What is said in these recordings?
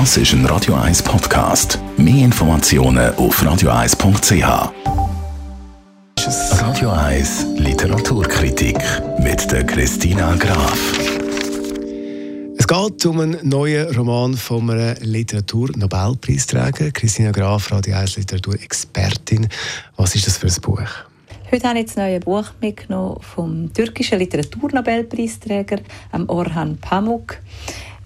Das ist ein Radio 1 Podcast. Mehr Informationen auf radio1.ch. Radio 1 Literaturkritik mit der Christina Graf. Es geht um einen neuen Roman von einem Literatur-Nobelpreisträger, Christina Graf, Radio 1 Literaturexpertin. Was ist das für ein Buch? Heute habe ich das neue Buch mitgenommen vom türkischen Literaturnobelpreisträger Orhan Pamuk.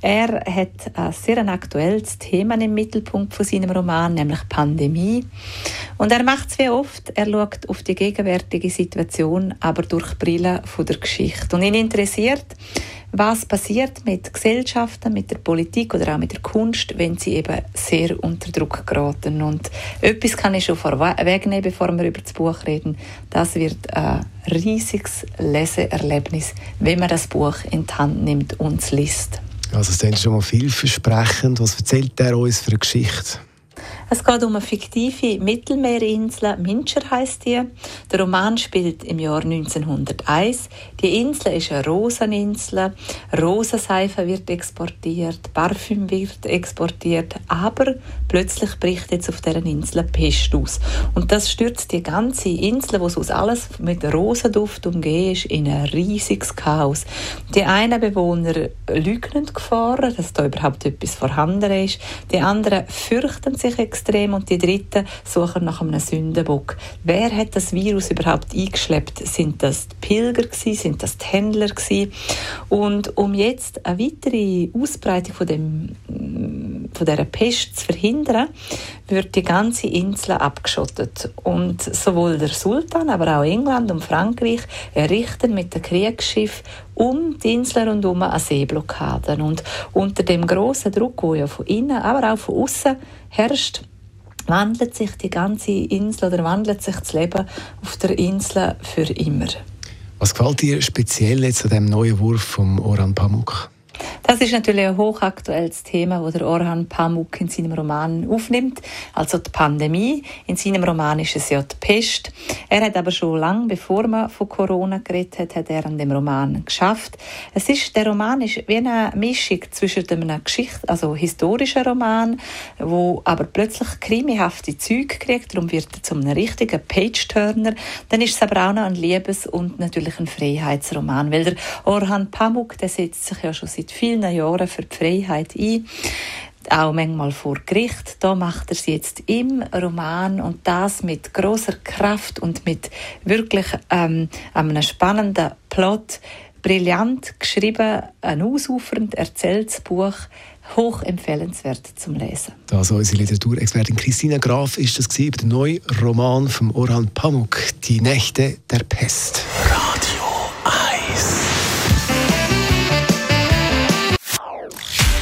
Er hat ein sehr aktuelles Thema im Mittelpunkt von seinem Roman, nämlich Pandemie. Und er macht es wie oft, er schaut auf die gegenwärtige Situation, aber durch die Brille von der Geschichte. Und ihn interessiert, was passiert mit Gesellschaften, mit der Politik oder auch mit der Kunst, wenn sie eben sehr unter Druck geraten. Und etwas kann ich schon vorwegnehmen, bevor wir über das Buch reden. Das wird ein riesiges Leseerlebnis, wenn man das Buch in die Hand nimmt und es liest. Also es ist schon mal vielversprechend. Was erzählt er uns für eine Geschichte? Es geht um eine fiktive Mittelmeerinsel, Minscher heißt die. Der Roman spielt im Jahr 1901. Die Insel ist eine Roseninsel. Rosenseife wird exportiert, Parfüm wird exportiert, aber plötzlich bricht jetzt auf dieser Insel Pest aus. Und das stürzt die ganze Insel, wo sonst alles mit Rosenduft umgeben ist, in ein riesiges Chaos. Die einen Bewohner lügen gefahren, dass da überhaupt etwas vorhanden ist. Die anderen fürchten sich extrem und die Dritten suchen nach einem Sündenbock. Wer hat das Virus überhaupt eingeschleppt? Sind das die Pilger gewesen? Sind das die Händler gewesen? Und um jetzt eine weitere Ausbreitung von dem von dieser Pest zu verhindern, wird die ganze Insel abgeschottet. Und sowohl der Sultan, aber auch England und Frankreich errichten mit dem Kriegsschiff um die Insel rundherum eine Seeblockade. Und unter dem großen Druck, der ja von innen, aber auch von außen herrscht, wandelt sich die ganze Insel oder wandelt sich das Leben auf der Insel für immer. Was gefällt dir speziell jetzt an dem neuen Wurf von Oran Pamuk? Das ist natürlich ein hochaktuelles Thema, das der Orhan Pamuk in seinem Roman aufnimmt, also die Pandemie. In seinem Roman ist es ja die Pest. Er hat aber schon lange, bevor man von Corona geredet hat, hat er an dem Roman geschafft. Es ist, der Roman ist wie eine Mischung zwischen einem Geschichte, also historischen Roman, wo aber plötzlich krimihafte Züge kriegt, darum wird er zum einem richtigen Page-Turner. Dann ist es aber auch noch ein Liebes- und natürlich ein Freiheitsroman, weil der Orhan Pamuk, der setzt sich ja schon seit vielen Jahren für die Freiheit ein auch manchmal vor Gericht. Da macht er es jetzt im Roman und das mit großer Kraft und mit wirklich ähm, einem spannenden Plot. Brillant geschrieben, ein ausufernd erzähltes Buch, hoch empfehlenswert zum Lesen. Also unsere Literaturexpertin Christina Graf ist das der neue Roman von Orhan Pamuk, Die Nächte der Pest.